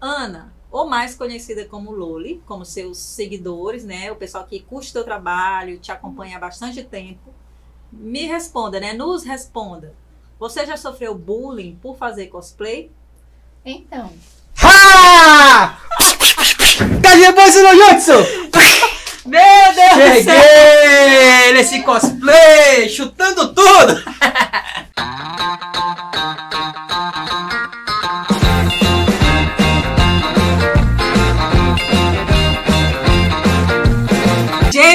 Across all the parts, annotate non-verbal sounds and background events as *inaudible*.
Ana, ou mais conhecida como Loli, como seus seguidores, né? O pessoal que curte teu trabalho, te acompanha há bastante tempo. Me responda, né? Nos responda. Você já sofreu bullying por fazer cosplay? Então, Ha! Meu Deus do céu! Cheguei nesse cosplay, chutando tudo! *laughs*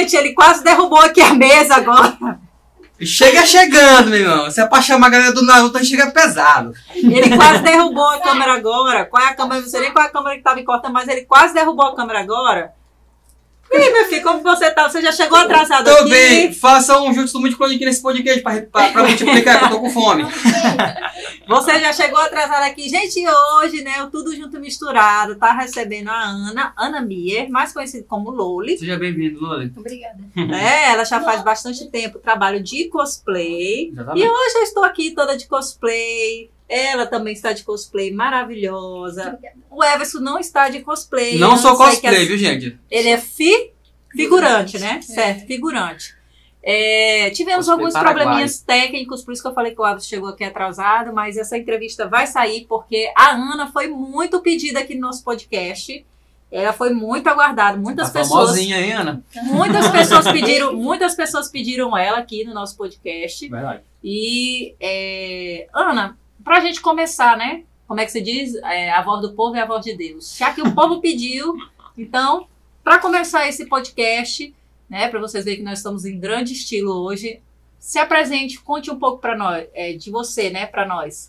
Gente, ele quase derrubou aqui a mesa agora. Chega chegando, meu irmão. Se é pra chamar a galera do Naruto, chega pesado. Ele quase derrubou a câmera agora. Qual é a câmera? Não sei nem qual é a câmera que tava em corta, mas ele quase derrubou a câmera agora. E aí, meu filho, como você tá? Você já chegou atrasado Tô aqui? bem, faça um Jutsu Multiclone aqui nesse podcast pra, pra, pra multiplicar, que eu tô com fome. Você já chegou atrasado aqui. Gente, hoje, né, o Tudo Junto Misturado tá recebendo a Ana, Ana Mier, mais conhecida como Loli. Seja bem-vindo, Loli. obrigada. É, ela já faz bastante tempo trabalho de cosplay. E Exatamente. hoje eu estou aqui toda de cosplay. Ela também está de cosplay maravilhosa. Obrigada. O Everson não está de cosplay. Não sou cosplay, as- viu, gente? Ele é fi, figurante, né? É. Certo, figurante. É, tivemos Cosplay alguns paraguaio. probleminhas técnicos, por isso que eu falei que o Everson chegou aqui atrasado, mas essa entrevista vai sair porque a Ana foi muito pedida aqui no nosso podcast. Ela foi muito aguardada. Muitas Tá pessoas, famosinha, hein, Ana? muitas pessoas *laughs* pediram, muitas pessoas pediram ela aqui no nosso podcast. Verdade. E é, Ana, pra gente começar, né? Como é que se diz? É, a voz do povo é a voz de Deus. Já que o povo *laughs* pediu, então, para começar esse podcast, né? Para vocês verem que nós estamos em grande estilo hoje, se apresente, conte um pouco para nós, é, de você, né? Para nós.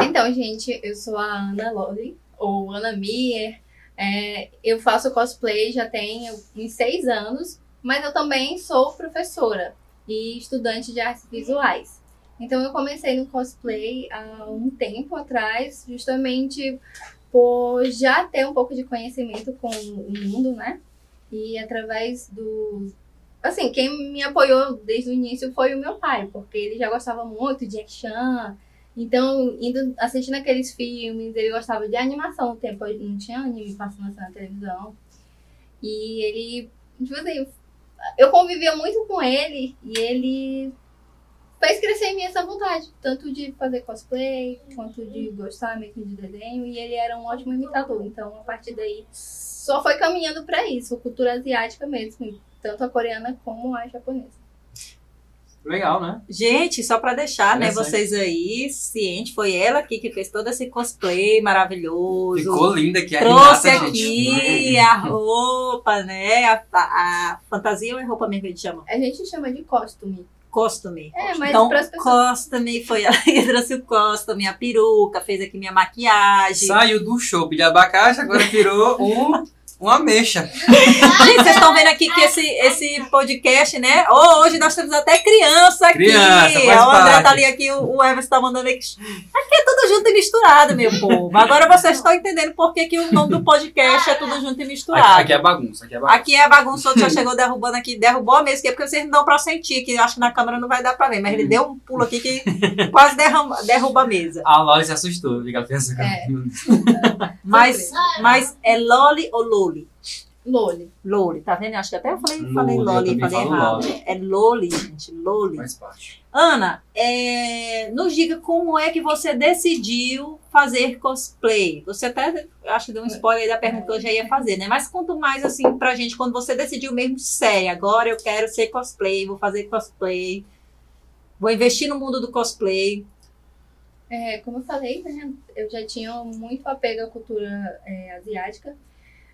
Então, gente, eu sou a Ana Loli, ou Ana Mier. É, eu faço cosplay já tem uns seis anos, mas eu também sou professora e estudante de artes visuais. Então, eu comecei no cosplay há um tempo atrás, justamente por já ter um pouco de conhecimento com o mundo, né? E através do. Assim, quem me apoiou desde o início foi o meu pai, porque ele já gostava muito de action, então, indo assistindo aqueles filmes, ele gostava de animação no tempo, não tinha anime passando assim na televisão. E ele, tipo assim, eu convivia muito com ele e ele fez crescer em mim essa vontade, tanto de fazer cosplay, quanto de gostar mesmo de desenho, e ele era um ótimo imitador. Então, a partir daí, só foi caminhando pra isso, cultura asiática mesmo, tanto a coreana como a japonesa. Legal, né? Gente, só para deixar, né, vocês aí ciente, foi ela aqui que fez todo esse cosplay maravilhoso. Ficou linda aqui a Trouxe Renata, aqui gente. a roupa, né? A, a- a fantasia ou é roupa mesmo que a gente chama? A gente chama de costume. Costume. É, mas então, pessoas. costume foi ela que trouxe o costume, a *laughs* peruca, fez aqui minha maquiagem. Saiu do chopp de abacate, agora virou *laughs* um, uma mecha. *laughs* Gente, vocês estão vendo aqui que esse, esse podcast, né? Oh, hoje nós temos até criança aqui. Criança, o André parte. tá ali aqui, o, o Everson tá mandando aqui. Aqui é tudo junto e misturado, meu povo. Agora vocês estão entendendo por que, que o nome do podcast é tudo junto e misturado. Aqui, aqui é bagunça, aqui é bagunça. Aqui é a bagunça, o outro já chegou derrubando aqui, derrubou a mesa, que é porque vocês não dão pra sentir, que eu acho que na câmera não vai dar pra ver, mas ele deu um pulo aqui que *laughs* quase derrama, derruba a mesa. A Loli se assustou, liga pensa. É. Mas, mas é Loli ou Loli? Loli. Loli, tá vendo? Acho que até eu falei, Loli, falei Loli, falei errado. Loli. É Loli, gente, Loli. Faz parte. Ana, é, nos diga como é que você decidiu fazer cosplay. Você até, acho que deu um spoiler aí da pergunta que eu já ia fazer, né? Mas conta mais assim pra gente, quando você decidiu mesmo sério, agora eu quero ser cosplay, vou fazer cosplay, vou investir no mundo do cosplay. É, como eu falei, né, eu já tinha muito apego à cultura é, asiática,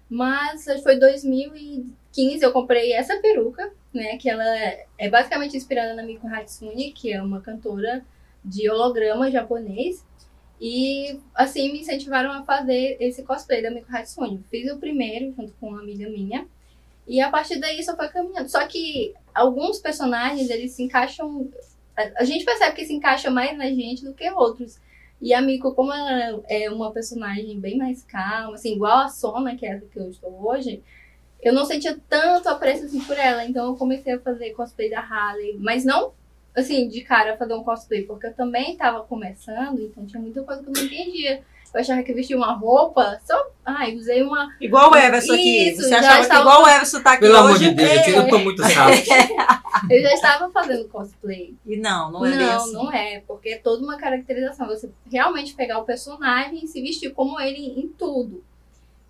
mas foi 2015 eu comprei essa peruca, né, que ela é basicamente inspirada na Miko Hatsune, que é uma cantora de holograma japonês, e assim me incentivaram a fazer esse cosplay da Miko Hatsune. Fiz o primeiro junto com uma amiga minha, e a partir daí só foi caminhando. Só que alguns personagens, eles se encaixam a gente percebe que se encaixa mais na gente do que outros. E a Miko, como ela é uma personagem bem mais calma, assim, igual a Sona, que é a que eu estou hoje, eu não sentia tanto apreço assim por ela. Então eu comecei a fazer cosplay da Harley, mas não assim, de cara fazer um cosplay, porque eu também estava começando, então tinha muita coisa que eu não entendia. Eu achava que vestia uma roupa, só. Ai, usei uma. Igual o Everson aqui. Isso, Você achava que estava- igual o Everson tá aqui Pelo amor hoje? de Deus, gente, eu tô muito sábio. *laughs* Eu já estava fazendo cosplay. E não, não é bem não, assim. não é, porque é toda uma caracterização. Você realmente pegar o personagem e se vestir como ele em tudo.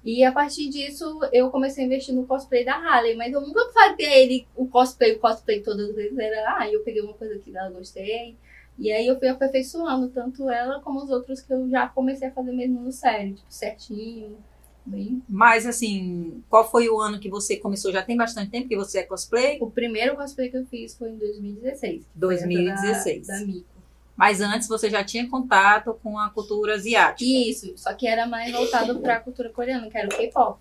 E a partir disso, eu comecei a investir no cosplay da Harley, mas eu nunca fazia ele, o cosplay, o cosplay todas as vezes. Era, ah, eu peguei uma coisa que dela gostei. E aí eu fui aperfeiçoando tanto ela como os outros que eu já comecei a fazer mesmo no sério, tipo, certinho, bem. Mas assim, qual foi o ano que você começou? Já tem bastante tempo que você é cosplay? O primeiro cosplay que eu fiz foi em 2016. que foi essa 2016. Da, da Mico. Mas antes você já tinha contato com a cultura asiática. Isso, só que era mais voltado pra cultura coreana, que era o K-pop.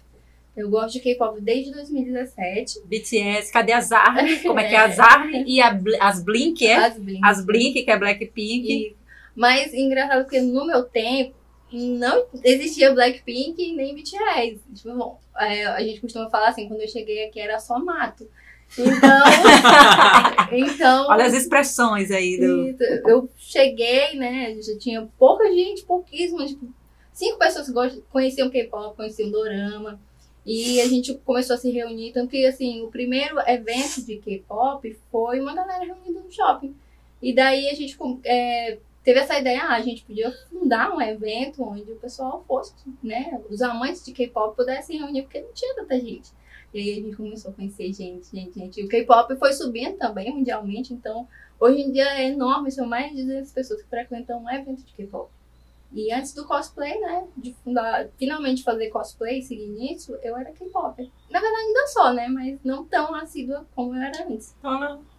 Eu gosto de K-pop desde 2017. BTS, cadê as *laughs* ARMY? Como é que é as ARMY e a as Blink, é? As Blink. As Blink, que é Blackpink. E- Mas engraçado porque no meu tempo não existia Blackpink nem BTS. Tipo, bom, é, a gente costuma falar assim, quando eu cheguei aqui era só mato. Então, *laughs* então Olha as expressões aí do. Isso, Eu cheguei, né? Já tinha pouca gente, pouquíssimo, tipo, cinco pessoas que conheciam K-pop, conheciam Dorama. E a gente começou a se reunir. Tanto que, assim, o primeiro evento de K-pop foi uma galera reunida no shopping. E daí a gente é, teve essa ideia, ah, a gente podia fundar um evento onde o pessoal fosse, né? Os amantes de K-pop pudessem reunir, porque não tinha tanta gente. E aí a gente começou a conhecer gente, gente, gente. E o K-pop foi subindo também mundialmente, então Hoje em dia é enorme, são mais de 200 pessoas que frequentam um evento de K-pop. E antes do cosplay, né, de fundar, finalmente fazer cosplay e seguir nisso, eu era K-pop. Na verdade ainda sou, né, mas não tão assídua como eu era antes.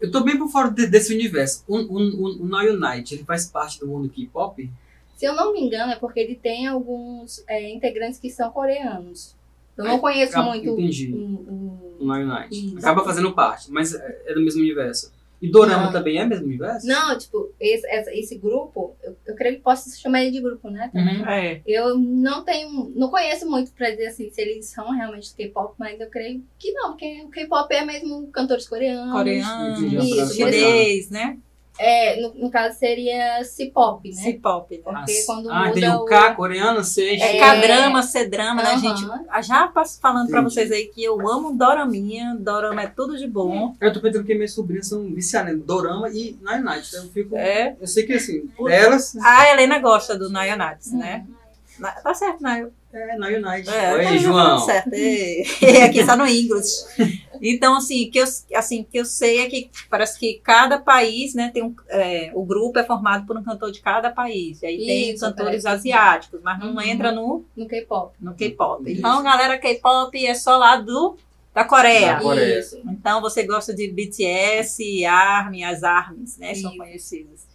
Eu tô bem por fora de- desse universo. O um, um, um, Now Unite, ele faz parte do mundo K-pop? Se eu não me engano, é porque ele tem alguns é, integrantes que são coreanos. Eu não conheço Acaba- muito Entendi. o- O o- Unite. Acaba fazendo parte, mas é é do mesmo universo. E Dorama Não. também é mesmo universo? Não, tipo, esse, esse grupo, eu, eu creio que posso chamar ele de grupo, né? também. Uhum. É. Eu não tenho, não conheço muito pra dizer assim se eles são realmente do K-pop, mas eu creio que não, porque o K-pop é mesmo cantores coreanos. Coreano, Isso, chinês, né? É, no, no caso seria C-pop, né? C-pop, né? Porque quando ah, muda entendi. O o- K coreano, C, É. K-drama, C-drama, né, Aham. gente? Ah, Já passo falando pra Entendi. vocês aí que eu amo Doraminha. Dorama é tudo de bom. Eu tô pensando que minhas sobrinhas são viciadas em Dorama e Now Unite. Então eu fico. É. Eu sei que assim, elas. A Helena gosta do Nayonats, né? Na- Tá certo, Nayo. É, Now Unite. É, Oi, tá João. certo. É, *laughs* aqui só no English. Então, assim, que eu, assim, que eu sei é que parece que cada país, né, tem um, é, o grupo é formado por um cantor de cada país. E aí tem Isso, cantores parece. asiáticos, mas não Uhum. entra no, No K-pop. no K-pop. Então, galera, K-pop é só lá do da Coreia. Da Coreia. Então, você gosta de BTS, ARMY, as ARMYs, né, são Isso. conhecidas.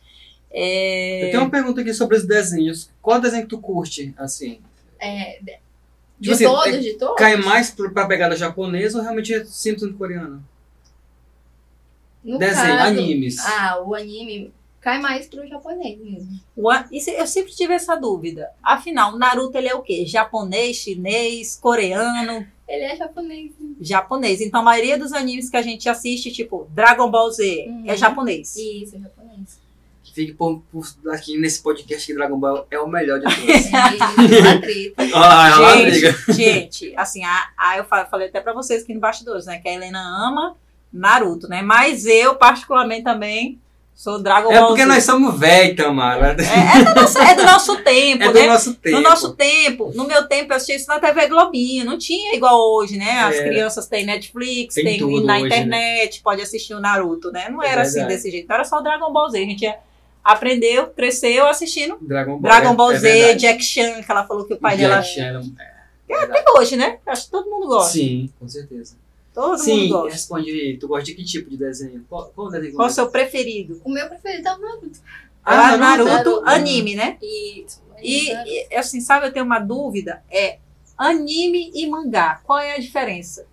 É, Eu tenho uma pergunta aqui sobre os desenhos. Qual desenho que tu curte, assim? É, de Tipo assim, todos, é- de todos? Cai mais pra pegada japonesa ou realmente é 100% coreano? No Desenho, caso- animes. Ah, o anime cai mais pro japonês mesmo. Isso- eu sempre tive essa dúvida. Afinal, o Naruto ele é o quê? Japonês, chinês, coreano, Ele é japonês. japonês. Então a maioria dos animes que a gente assiste, tipo Dragon Ball Z, Uhum. é japonês. Isso, é japonês. Fique por, por aqui nesse podcast que Dragon Ball é o melhor de todos. *laughs* É, *laughs* ah, é Gente, gente, assim, a, a- eu fa- falei até pra vocês aqui no bastidores, né? Que a Helena ama Naruto, né? Mas eu, particularmente, também sou Dragon É Ball porque Z. nós somos velhos, Tamara. É, é do nosso, é do nosso *laughs* tempo, É do né? nosso tempo. No nosso tempo, no meu tempo, eu assistia isso na TV Globinho. Não tinha igual hoje, né? As É. crianças têm Netflix, Tem tem, na hoje, internet, pode assistir o Naruto, né? Não É era assim verdade. desse jeito. Era só o Dragon Ball Z. A gente ia- aprendeu, cresceu assistindo Dragon Ball, Dragon é- Ball é Z, verdade. Jack Chan, que ela falou que o pai Jack dela. Chan, é Até hoje, né? Acho que todo mundo gosta. Sim, com certeza. Todo Sim, mundo gosta. responde. Tu gosta de que tipo de desenho? Qual, qual desenho Qual o seu preferido? O meu preferido é o Naruto. Ah, Naruto, Naruto. anime, né? Isso. E, e, assim, sabe, eu tenho uma dúvida. É anime e mangá. Qual é a diferença?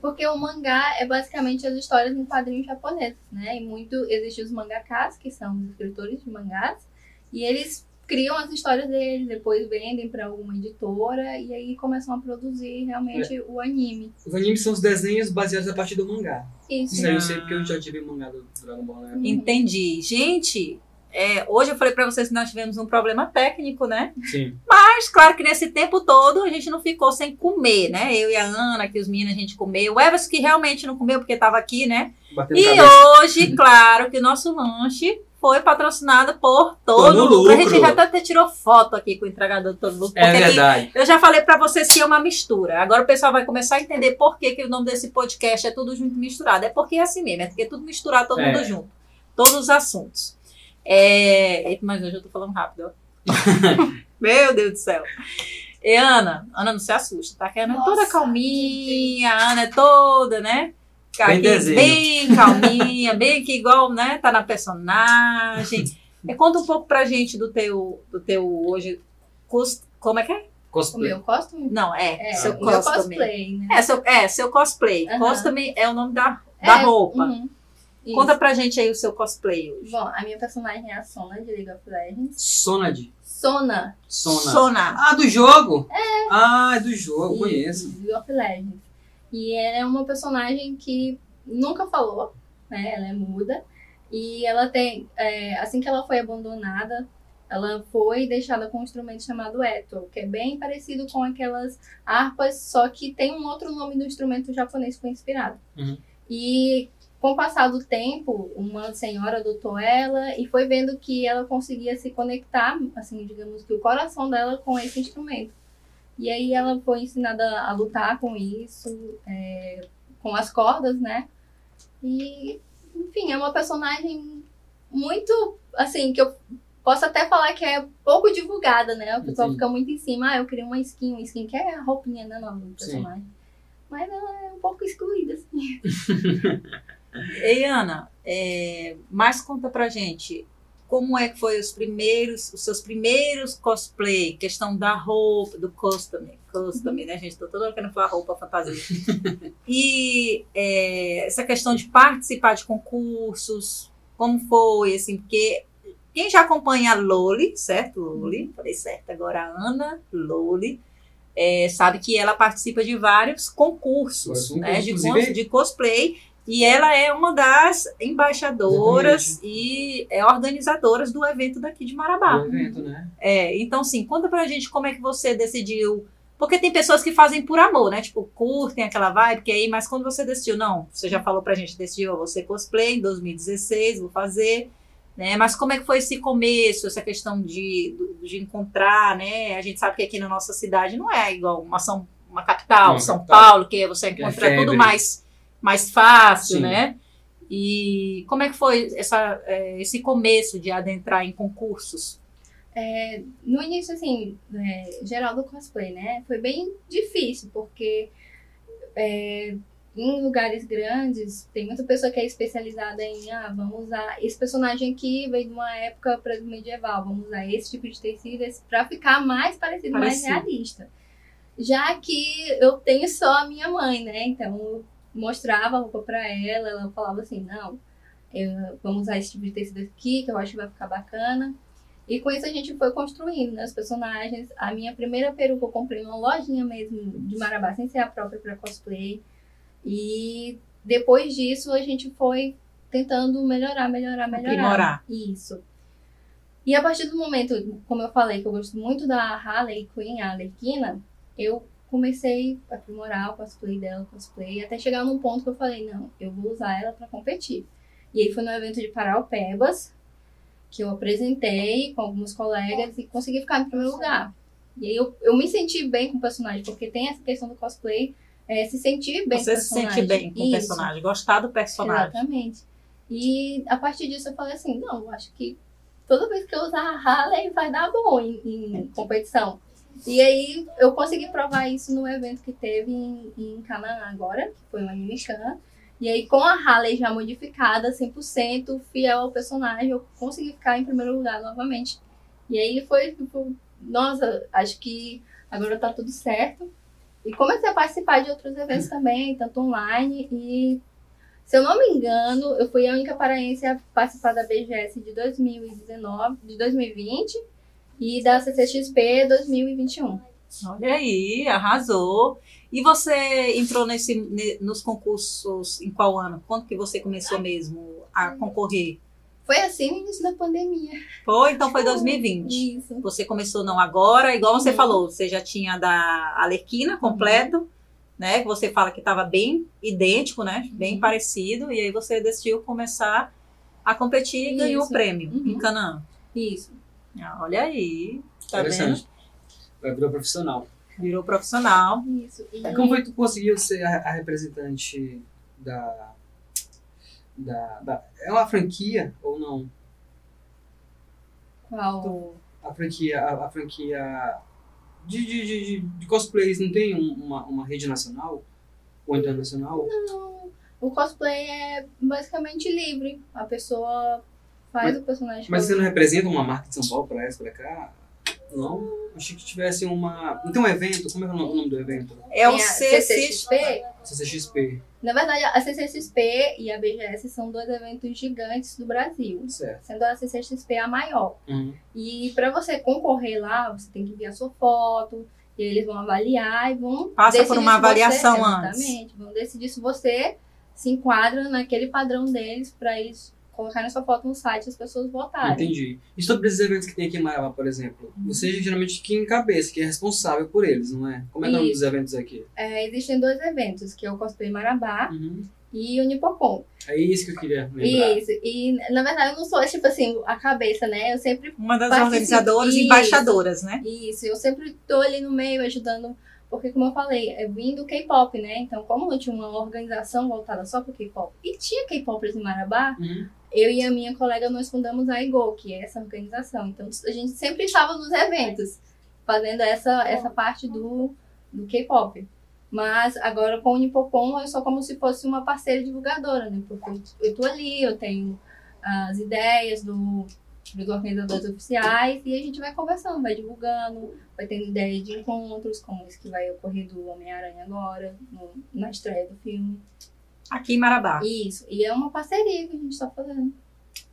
Porque o mangá é basicamente as histórias em quadrinhos japoneses, né? E muito existem os mangakas, que são os escritores de mangás, e eles criam as histórias deles, depois vendem para alguma editora e aí começam a produzir realmente o anime. Os animes são os desenhos baseados a partir do mangá. Isso. Isso aí eu sei porque eu já tive mangá do Dragon Ball, né? Entendi. Gente, é, hoje eu falei pra vocês que nós tivemos um problema técnico, né? Sim. Mas claro que nesse tempo todo a gente não ficou sem comer, né? Eu e a Ana, que os meninos a gente comeu. O Everson que realmente não comeu porque estava aqui, né? Batendo E cabeça. hoje, claro, que o nosso lanche foi patrocinado por todo lucro. A gente já até tirou foto aqui com o entregador do todo lucro. É verdade. eu já falei pra vocês que é uma mistura. Agora o pessoal vai começar a entender por que, que o nome desse podcast é tudo junto misturado. É porque é assim mesmo, é porque é tudo misturado, todo É. mundo junto. Todos os assuntos. É... Eita, Mas hoje eu tô falando rápido, ó. *laughs* Meu Deus do céu. E Ana, Ana não se assusta, tá? Que a Ana é Nossa, toda calminha, a Ana é toda, né? Bem Aqui, bem calminha, bem que igual, né? Tá na personagem. E conta um pouco pra gente do teu, do teu hoje. cus- Como é que é? O Cosplay. meu costume Não, é. é seu o costume. cosplay, né? É, seu, é, seu cosplay. Aham. Costume é o nome da, da É, roupa. uhum. Isso. Conta pra gente aí o seu cosplay hoje. Bom, a minha personagem é a Sona de League of Legends. Sonad. Sona Sona. Sona. Ah, do jogo? É. Ah, é do jogo, conheço. de League of Legends. E ela é uma personagem que nunca falou, né? Ela é muda. E ela tem, é, assim que ela foi abandonada, ela foi deixada com um instrumento chamado Eto, que é bem parecido com aquelas harpas, só que tem um outro nome do instrumento japonês que foi inspirado. Uhum. E com o passar do tempo, uma senhora adotou ela e foi vendo que ela conseguia se conectar, assim, digamos que o coração dela com esse instrumento. E aí ela foi ensinada a lutar com isso, é, com as cordas, né? E, enfim, é uma personagem muito, assim, que eu posso até falar que é pouco divulgada, né? O pessoal fica muito em cima, ah, eu queria uma skin, uma skin, que é a roupinha, né, nome do Sim. personagem. Mas ela é um pouco excluída, assim. *laughs* Ei, Ana, é, mais conta pra gente. Como é que foi os primeiros, os seus primeiros cosplay? Questão da roupa, do costume. Costume, né, gente? Tô toda hora querendo falar roupa, fantasia. *laughs* e é, essa questão de participar de concursos, como foi, assim, porque quem já acompanha a Loli, certo, Loli? Falei certo agora, a Ana Loli, é, sabe que ela participa de vários concursos, Vários né, de, concursos, cos- de cosplay, e ela é uma das embaixadoras e é, organizadoras do evento daqui de Marabá. Do evento, né? É, então, sim, conta pra gente como é que você decidiu. Porque tem pessoas que fazem por amor, né? Tipo, curtem aquela vibe, que aí, mas quando você decidiu, não, você já falou pra gente, decidiu, você cosplay em 2016, vou fazer, né? Mas como é que foi esse começo, essa questão de, de encontrar, né? A gente sabe que aqui na nossa cidade não é igual uma, São, uma capital, Uma São capital. Paulo, que você é encontra tudo febre. mais, mais fácil, Sim. né? E como é que foi essa, é, esse começo de adentrar em concursos? É, no início, assim, é, geral do cosplay, né? Foi bem difícil, porque é, em lugares grandes tem muita pessoa que é especializada em, ah, vamos usar esse personagem aqui veio de uma época medieval, vamos usar esse tipo de tecido pra ficar mais parecido, mais Parecido. realista. Já que eu tenho só a minha mãe, né? Então mostrava a roupa pra ela, ela falava assim, não, eu- vamos usar esse tipo de tecido aqui, que eu acho que vai ficar bacana. E com isso a gente foi construindo né, os personagens. A minha primeira peruca eu comprei numa lojinha mesmo de Marabá, sem ser a própria para cosplay. E depois disso a gente foi tentando melhorar, melhorar, melhorar. Aprimorar. Isso. E a partir do momento, como eu falei, que eu gosto muito da Harley Quinn, a Arlequina, eu comecei a aprimorar o cosplay dela, o cosplay, até chegar num ponto que eu falei, não, eu vou usar ela para competir. E aí foi no evento de Paraupebas, que eu apresentei com alguns colegas e consegui ficar em primeiro lugar. E aí eu, eu me senti bem com o personagem, porque tem essa questão do cosplay, é, se sentir bem Você com o se personagem. sente bem com o personagem, gostar do personagem. Exatamente. E a partir disso eu falei assim, não, eu acho que toda vez que eu usar a Harley vai dar bom em, em competição. E aí eu consegui provar isso no evento que teve em, em Canaã agora, que foi uma Animicam. E aí com a Harley já modificada, 100% fiel ao personagem, eu consegui ficar em primeiro lugar novamente. E aí foi tipo, nossa, acho que agora tá tudo certo. E comecei a participar de outros eventos *clears throat* também, tanto online e se eu não me engano, eu fui a única paraense a participar da BGS de 2019, de 2020 e da CCXP 2021. Olha aí, arrasou. E você entrou nesse, ne- nos concursos em qual ano? Quando que você começou mesmo a concorrer? Foi assim no início da pandemia. Foi, então foi 2020. Isso. Você começou não agora, igual você Uhum. falou, você já tinha da Alerquina completo, né? Que você fala que estava bem idêntico, né? Bem Uhum. parecido, e aí você decidiu começar a competir e ganhou o prêmio Uhum. em Canaã. Isso. Ah, olha aí, tá vendo? Interessante. Vai virar profissional. Virou profissional. Isso. E Aí como foi que tu conseguiu ser a, a representante da, da, da. É uma franquia ou não? qual? A franquia. A, a franquia de, de, de, de- de cosplays não tem um- uma, uma rede nacional? Ou internacional? Não. O cosplay é basicamente livre. A pessoa faz o personagem. Mas você não representa uma marca de São Paulo pra essa, pra cá? Não? Achei que tivesse uma. Não tem um evento? Como é que é o nome o nome do evento? É o CCXP. CCXP. Na verdade, a CCXP e a BGS são dois eventos gigantes do Brasil. Certo. Sendo a CCXP a maior. Uhum. E para você concorrer lá, você tem que enviar sua foto. E eles vão avaliar e vão. Passa por uma se você- avaliação antes. Exatamente. Vão decidir se você se enquadra naquele padrão deles para eles colocarem sua foto no site e as pessoas votarem. Entendi. E sobre esses eventos que tem aqui em Marabá, por exemplo, você é geralmente quem encabeça, que é responsável por eles, não é? Como é que é o nome dos eventos aqui? É, existem dois eventos, que é o Cosplay Marabá Uhum. e o Nipocon. É isso que eu queria lembrar. Isso. E, na verdade, eu não sou, tipo assim, a cabeça, né? Eu sempre Uma das Participa- organizadoras e embaixadoras, né? Isso, eu sempre tô ali no meio ajudando, porque como eu falei, eu vim do K-pop, né? Então, como eu tinha uma organização voltada só pro K-pop e tinha K-popers em Marabá, Uhum. Eu e a minha colega nós fundamos a IGO, que é essa organização. Então, a gente sempre estava nos eventos, fazendo essa, essa parte do, do K-pop. Mas agora com o Nipopon eu sou como se fosse uma parceira divulgadora, né? Porque eu, tô ali, eu tenho as ideias do, dos organizadores oficiais e a gente vai conversando, vai divulgando, vai tendo ideias de encontros, como esse que vai ocorrer do Homem-Aranha agora, no- na estreia do filme. Aqui em Marabá. Isso, e é uma parceria que a gente tá fazendo.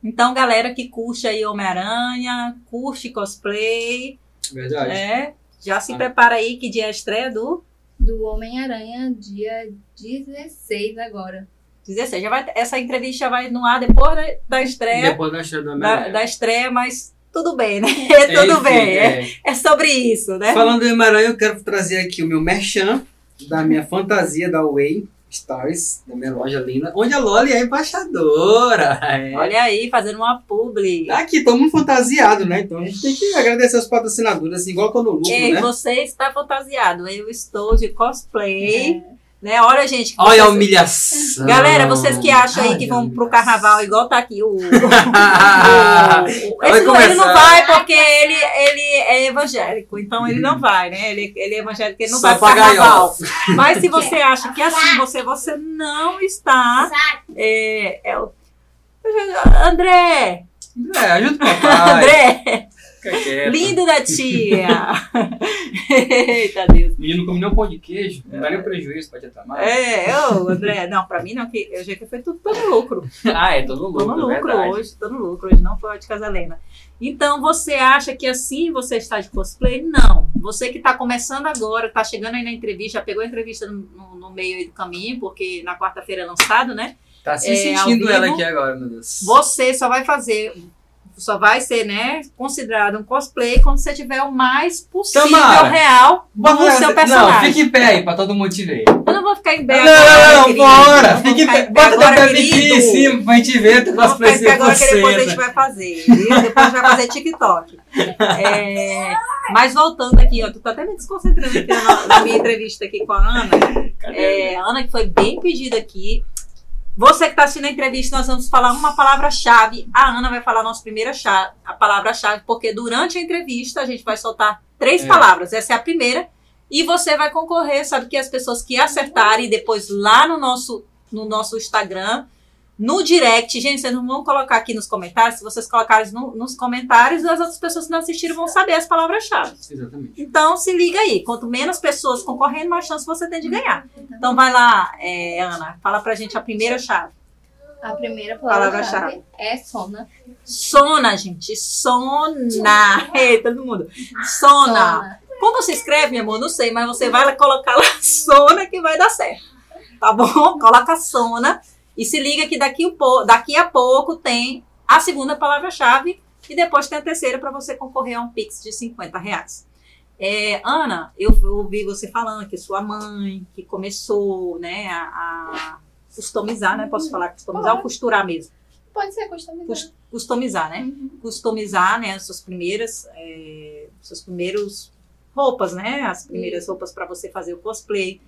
Então, galera que curte aí Homem-Aranha, curte cosplay, Verdade. né? Já se Ah. prepara aí que dia é a estreia do Do Homem-Aranha, dia 16 agora. 16. Já vai, essa entrevista já vai no ar depois da, da estreia, Depois da história do da, Homem-Aranha. da estreia, mas tudo bem, né? *laughs* É, *laughs* tudo enfim, bem. É, é. é sobre isso, né? Falando do Homem-Aranha, eu quero trazer aqui o meu merchan da minha fantasia da Way Stars, da minha loja linda, onde a Loli é embaixadora. É. Olha aí, fazendo uma publi. Tá aqui, todo mundo fantasiado, né? Então a gente tem que agradecer os patrocinadores, assim, igual quando o lucro, Ei, né? você está fantasiado. Eu estou de cosplay. É. Né? Olha, gente. que Olha a vocês- humilhação. Galera, vocês que acham aí Ai, que vão a pro carnaval, igual tá aqui o. o- *laughs* o- Vai esse não- ele não vai porque ele, ele é evangélico, então ele não vai, né? Ele, ele é evangélico, ele não Só vai pro carnaval. Mas se você acha que assim você, você não está. É, é o- André! É, ajuda o papai. André! Lindo da tia! *laughs* Eita Deus! Menino come nem um pão de queijo, não dá nem prejuízo, pode até mais. É, ô, André, não, pra mim não, que eu já que foi tudo, todo lucro. *laughs* Ah, é todo Tô lucro, no é lucro verdade. hoje, tô no lucro hoje, não foi de Casalena. Então, você acha que assim você está de cosplay? Não. Você que está começando agora, está chegando aí na entrevista, já pegou a entrevista no, no- no meio aí do caminho, porque na quarta-feira é lançado, né? Tá se É, sentindo ela vivo. aqui agora, meu Deus. Você só vai fazer, só vai ser, né, considerado um cosplay quando você tiver o mais possível Tamara, real do ela- seu Não, personagem. fique em pé aí, pra todo mundo te ver. Eu não vou ficar em Não, pé não, agora, não, não, querido. bora! Não Fique em pé, bota teu pé aqui em cima pra gente ver tu cosplay ficar agora que depois a gente 100%. vai fazer. viu? Depois a gente vai fazer TikTok. É, mas voltando aqui, ó, tu tá até me desconcentrando aqui na, na minha entrevista aqui com a Ana. É, a Ana que foi bem pedida aqui. Você que está assistindo a entrevista, nós vamos falar uma palavra-chave. A Ana vai falar a nossa primeira chave, a palavra-chave, porque durante a entrevista a gente vai soltar três É. palavras. Essa é a primeira. E você vai concorrer, sabe que as pessoas que acertarem depois lá no nosso, no nosso Instagram, no direct, gente, vocês não vão colocar aqui nos comentários. Se vocês colocarem no- nos comentários, as outras pessoas que não assistiram vão saber as palavras-chave. Exatamente. Então, se liga aí. Quanto menos pessoas concorrendo, mais chance você tem de ganhar. Então, vai lá, é, Ana. Fala pra gente a primeira chave. A primeira Palavra-chave. é sona. Sona, gente. Sona. Ei, todo mundo. Sona. Como você escreve, meu amor? Não sei, mas você vai colocar lá *laughs* Sona que vai dar certo. Tá bom? Coloca Sona. E se liga que daqui, daqui a pouco tem a segunda palavra-chave e depois tem a terceira para você concorrer a um Pix de 50 reais. É, Ana, eu ouvi você falando que sua mãe, que começou né, a, a customizar, né? Posso falar customizar ou costurar mesmo? Pode ser customizar. Cus- Customizar, né? Uhum. Customizar, né? As suas primeiras, é, seus primeiros roupas, né? As primeiras roupas para você fazer o cosplay.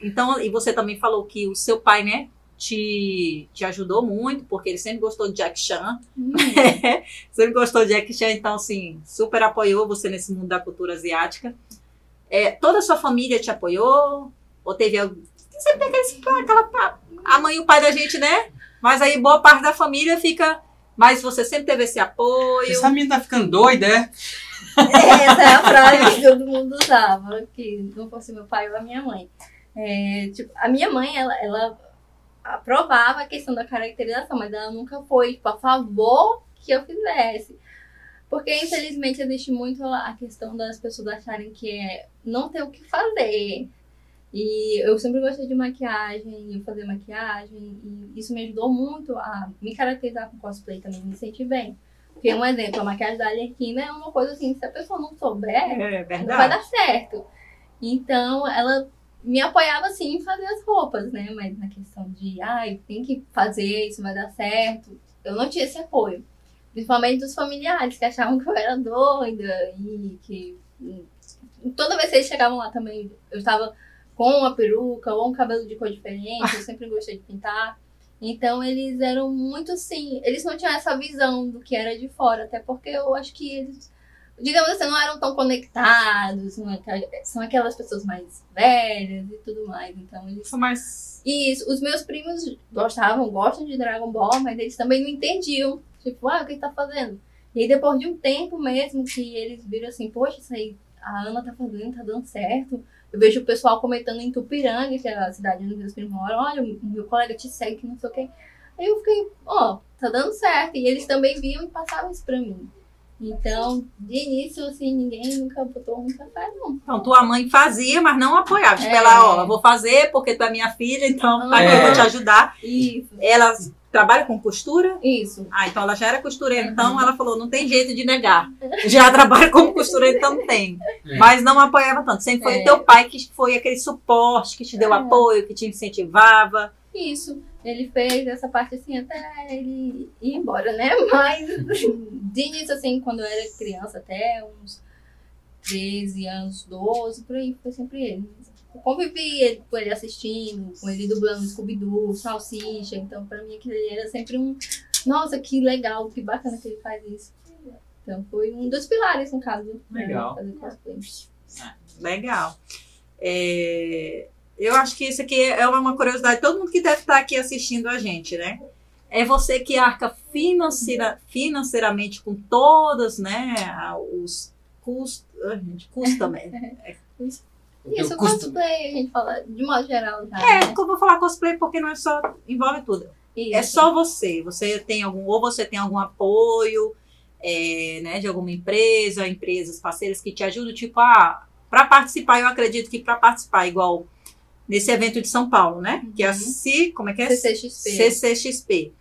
Então, e você também falou que o seu pai, né? Te, te ajudou muito, porque ele sempre gostou de Jack Chan. Uhum. *laughs* sempre gostou de Jack Chan, então, assim, super apoiou você nesse mundo da cultura asiática. É, toda a sua família te apoiou? Ou teve algum. Sempre tem aqueles, aquela. A mãe e o pai da gente, né? Mas aí boa parte da família fica. Mas você sempre teve esse apoio. Essa menina tá ficando doida, é? Essa é a frase que todo mundo usava, que não fosse meu pai ou a minha mãe. É, tipo, a minha mãe, ela, ela aprovava a questão da caracterização, mas ela nunca foi tipo, a favor que eu fizesse. Porque, infelizmente, existe muito a questão das pessoas acharem que é não ter o que fazer. E eu sempre gostei de maquiagem, eu fazia maquiagem, e isso me ajudou muito a me caracterizar com cosplay também, me sentir bem. Porque, um exemplo, a maquiagem da Alerquina é uma coisa assim, se a pessoa não souber, É não vai dar certo. Então, ela me apoiava assim em fazer as roupas, né? Mas na questão de, ai, tem que fazer, isso vai dar certo. Eu não tinha esse apoio. Principalmente dos familiares que achavam que eu era doida e que hum, toda vez que eles chegavam lá também, eu estava com uma peruca ou um cabelo de cor diferente, eu sempre gostei de pintar. Então eles eram muito assim, eles não tinham essa visão do que era de fora, até porque eu acho que eles digamos assim, não eram tão conectados, é são aquelas pessoas mais velhas e tudo mais. Então, eles. Sou mais. Isso, os meus primos gostavam, gostam de Dragon Ball, mas eles também não entendiam. Tipo, ah, o que tá fazendo? E aí, depois de um tempo mesmo, que eles viram assim, poxa, isso aí a Ana tá fazendo, tá dando certo. Eu vejo o pessoal comentando em Tupiranga, que é a cidade onde meus primos moram, olha, o meu colega te segue, que não sei o quê. Aí eu fiquei, ó, tá dando certo. E eles também viam e passavam isso pra mim. Então, de início, assim, ninguém nunca botou muita fé, não. Então, tua mãe fazia, mas não apoiava. Tipo, É. ela, ó, eu vou fazer porque tu é minha filha, então tá aqui, eu É. vou te ajudar. Isso, Ela trabalha com costura? isso. Ah, então ela já era costureira. Então ela falou, não tem jeito de negar. Já *laughs* trabalha como costureira, então não tem. É. Mas não apoiava tanto. Sempre foi É. o teu pai que foi aquele suporte, que te deu É. apoio, que te incentivava. Isso. Ele fez essa parte assim até ele ir embora, né? *laughs* Mas de início, assim, quando eu era criança, até uns 13 anos, 12, por aí, foi sempre ele. Eu convivi ele- com ele assistindo, com ele dublando Scooby-Doo, Salsicha, então pra mim aquilo ali era sempre um. Nossa, que legal, que bacana que ele faz isso. Então foi um dos pilares, no caso. né, Legal. Fazer cosplay. Legal. É, eu acho que isso aqui é uma curiosidade. Todo mundo que deve estar aqui assistindo a gente, né? É você que arca financeira, financeiramente com todos, né? Os custos. A gente custa mesmo. Teu Isso, custo- cosplay, a gente fala de modo geral, tá? É, né? eu vou falar cosplay porque não é só. envolve tudo. É Isso. só você. Você tem algum, ou você tem algum apoio, é, né, de alguma empresa, empresas parceiras que te ajudam, tipo, ah, para participar, eu acredito que para participar, igual nesse evento de São Paulo, né? Que é a Uhum. C, como é que é? CCXP. CCXP.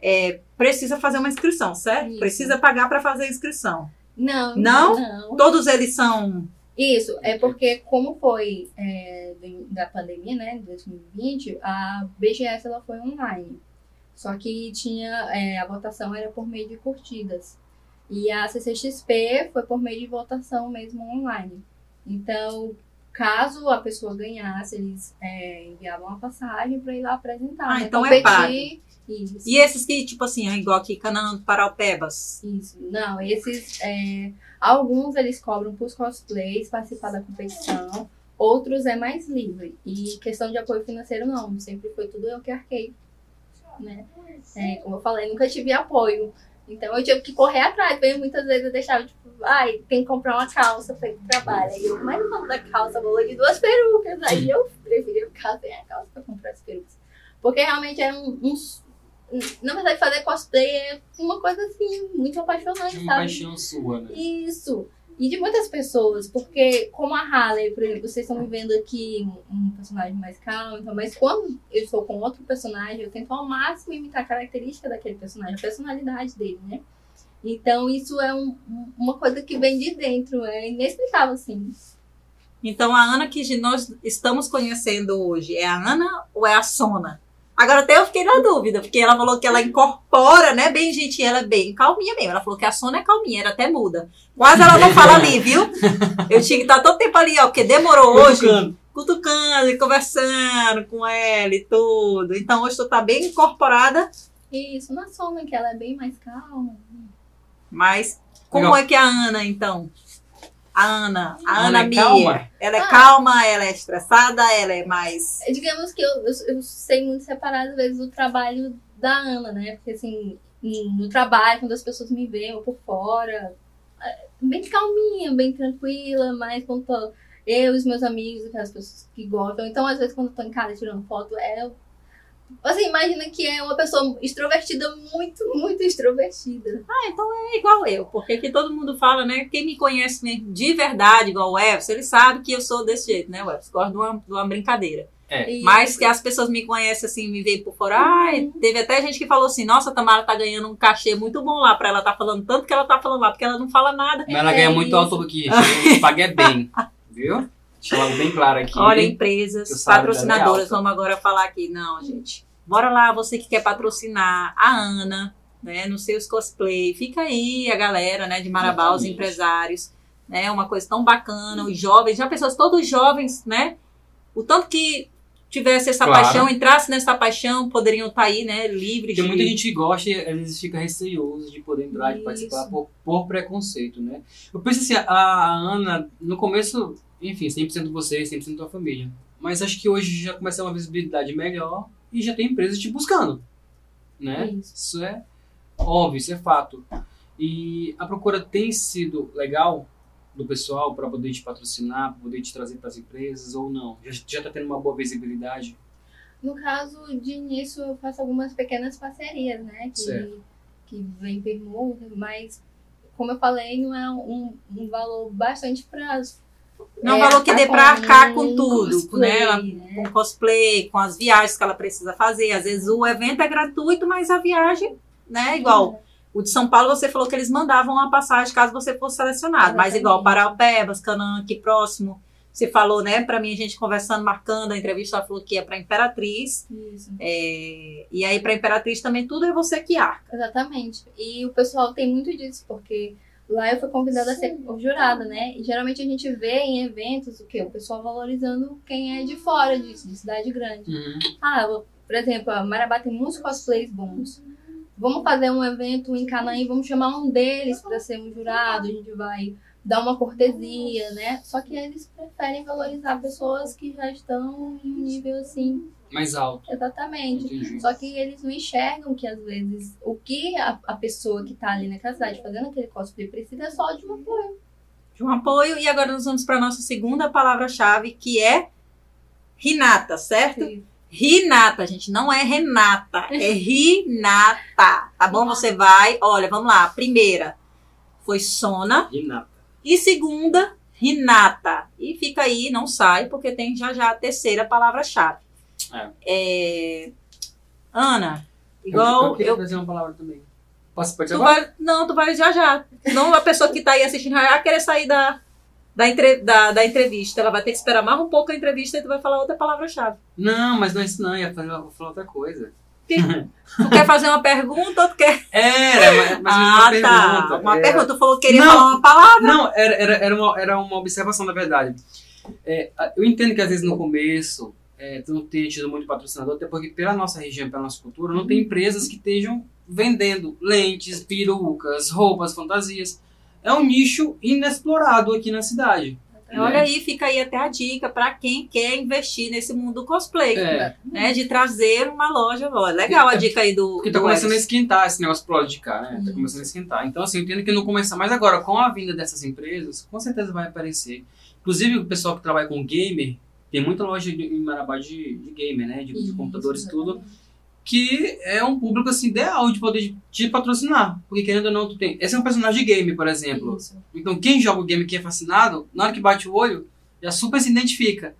É, precisa fazer uma inscrição, certo? Isso. Precisa pagar para fazer a inscrição. Não, Não? não. Todos eles são. Isso, é porque como foi é, da pandemia, né, de 2020, a BGS ela foi online. Só que tinha, é, a votação era por meio de curtidas. E a CCXP foi por meio de votação mesmo online. Então, caso a pessoa ganhasse, eles é, enviavam a passagem para ir lá apresentar. Ah, né, então é competir. Isso. E esses que, tipo assim, é igual aqui, Canaã do Paraupebas. Isso. Não, esses. é, alguns eles cobram para os cosplays participar da competição, outros é mais livre. E questão de apoio financeiro, não. Sempre foi tudo eu que arquei. Né? É, como eu falei, nunca tive apoio. Então eu tive que correr atrás. Porque muitas vezes eu deixava, tipo, ai, tem que comprar uma calça para ir pro trabalho. Aí eu, mas não da calça, valor de duas perucas. Aí eu preferia ficar sem a calça para comprar as perucas. Porque realmente é um, uns. Na verdade, fazer cosplay é uma coisa assim, muito apaixonante, Uma sabe? paixão sua, né? Isso. E de muitas pessoas, porque como a Harley, por exemplo, vocês estão me vendo aqui um personagem mais calmo, então, mas quando eu estou com outro personagem, eu tento ao máximo imitar a característica daquele personagem, a personalidade dele, né? Então isso é um, uma coisa que vem de dentro, é inexplicável, assim. Então a Ana que nós estamos conhecendo hoje é a Ana ou é a Sona? Agora até eu fiquei na dúvida, porque ela falou que ela incorpora, né? Bem gente, ela é bem calminha mesmo. Ela falou que a Sona é calminha, era até muda. Quase ela não fala ali, viu? Eu tinha que estar todo tempo ali, ó, porque demorou hoje. Cutucando. Cutucando e conversando com ela e tudo. Então hoje tu tá bem incorporada, Isso, na Soma, que ela é bem mais calma. mas como Legal. é que é a Ana, então? A Ana, a Ana Ana, é Mia. calma? Ela é Ah. calma, ela é estressada, ela é mais. É, Digamos que eu, eu, eu sei muito separar, às vezes, o trabalho da Ana, né? Porque, assim, no trabalho, quando as pessoas me veem eu por fora, é bem calminha, bem tranquila, mas quando eu e os meus amigos, aquelas pessoas que gostam. Então, às vezes, quando eu tô em casa tirando foto, é. Você imagina que é uma pessoa extrovertida, muito, muito extrovertida. Ah, então é igual eu, porque aqui todo mundo fala, né? Quem me conhece mesmo de verdade, igual o Everson, ele sabe que eu sou desse jeito, né, Everson? Gosto de uma, de uma brincadeira. É. Mas que as pessoas me conhecem assim, me veem por fora. Ai, teve até gente que falou assim: nossa, a Tamara tá ganhando um cachê muito bom lá pra ela tá falando tanto que ela tá falando lá, porque ela não fala nada. Mas ela É ganha muito isso. alto aqui. Paga bem. *laughs* Viu? Deixa eu bem claro aqui. Olha, empresas, patrocinadoras, vamos agora falar aqui. Não, gente. Bora lá, você que quer patrocinar a Ana, né, nos seus cosplay. Fica aí a galera, né, de Marabá, os Exatamente. empresários, né, uma coisa tão bacana, os jovens, já pessoas todos jovens, né, o tanto que tivesse essa Claro. paixão, entrasse nessa paixão, poderiam estar aí, né, livres Tem de... muita gente que gosta e às vezes fica receoso de poder entrar, de Isso. participar por, por preconceito, né? Eu penso assim, a, a Ana, no começo, enfim, 100% você, 100% tua família. Mas acho que hoje já começa a ter uma visibilidade melhor e já tem empresas te buscando, né? Isso. Isso é óbvio, isso é fato. E a procura tem sido legal do pessoal para poder te patrocinar, para poder te trazer para as empresas ou não? Já, já tá tendo uma boa visibilidade? No caso, de início, eu faço algumas pequenas parcerias, né? Que, Certo. que vem permuta, mas, como eu falei, não é um, um valor bastante para. Não é valor que dê pra arcar com tudo, né? Ela- né? com cosplay, com as viagens que ela precisa fazer. Às vezes o evento é gratuito, mas a viagem, né, igual. O de São Paulo, você falou que eles mandavam a passagem caso você fosse selecionado. Mas Exatamente. igual Paraupebas, Canaã, aqui próximo. Você falou, né, pra mim, a gente conversando, marcando a entrevista, ela falou que é pra Imperatriz. Isso, É, E aí, pra Imperatriz também, tudo é você que arca. exatamente. E o pessoal tem muito disso, porque lá eu fui convidada a ser jurada, né? E geralmente a gente vê em eventos o quê? O pessoal valorizando quem é de fora disso, de cidade grande. Uhum. Ah, por exemplo, a Marabá tem muitos cosplays bons. Vamos fazer um evento em Canaã e vamos chamar um deles para ser um jurado. A gente vai dar uma cortesia, né? Só que eles preferem valorizar pessoas que já estão em um nível assim, Mais alto, exatamente. entendi. Só que eles não enxergam que às vezes o que a, a pessoa que tá ali naquela cidade fazendo aquele cosplay precisa é só de um apoio. De um apoio. E agora nós vamos pra nossa segunda palavra-chave, que é Renata, certo? Renata, gente, não é Renata, é Renata. Tá bom? Você vai, olha, vamos lá. Primeira foi Sona Renata. e segunda, Renata. E fica aí, não sai, porque tem já já a terceira palavra-chave. É, Ana, eu, igual queria eu. trazer uma palavra também. Posso pode Tu agora? vai, não, tu vai já já. Não a pessoa que tá aí assistindo vai querer sair da, da, entre- da, da entrevista. Ela vai ter que esperar mais um pouco a entrevista e tu vai falar outra palavra-chave. Não, mas não é isso não, ia falar, vou falar outra coisa. Tu quer fazer uma pergunta ou tu quer. Era, mas, mas ah, uma tá. pergunta. Uma É, pergunta. Tu falou que queria Não. falar uma palavra. Não, era, era, era, uma, era uma observação, na verdade. É, eu entendo que às vezes no começo é, não tenha tido muito patrocinador, até porque pela nossa região, pela nossa cultura, não tem empresas que estejam vendendo lentes, perucas, roupas, fantasias. É um nicho inexplorado aqui na cidade. Olha aí, fica aí até a dica pra quem quer investir nesse mundo do cosplay. É, Né, de trazer uma loja. Olha, legal a dica aí do. porque tá do começando a esquentar esse negócio pro lado de cá, né? Tá Isso. começando a esquentar. Então, assim, eu entendo que não começa. Mas agora, com a vinda dessas empresas, com certeza vai aparecer. Inclusive, o pessoal que trabalha com gamer, tem muita loja de- em Marabá de, de gamer, né? De, de Isso, computadores e tudo. exatamente. que é um público assim ideal de poder te patrocinar. Porque querendo ou não, tu tem. Esse é um personagem de game, por exemplo. Isso. Então quem joga o game que é fascinado, na hora que bate o olho, já super se identifica.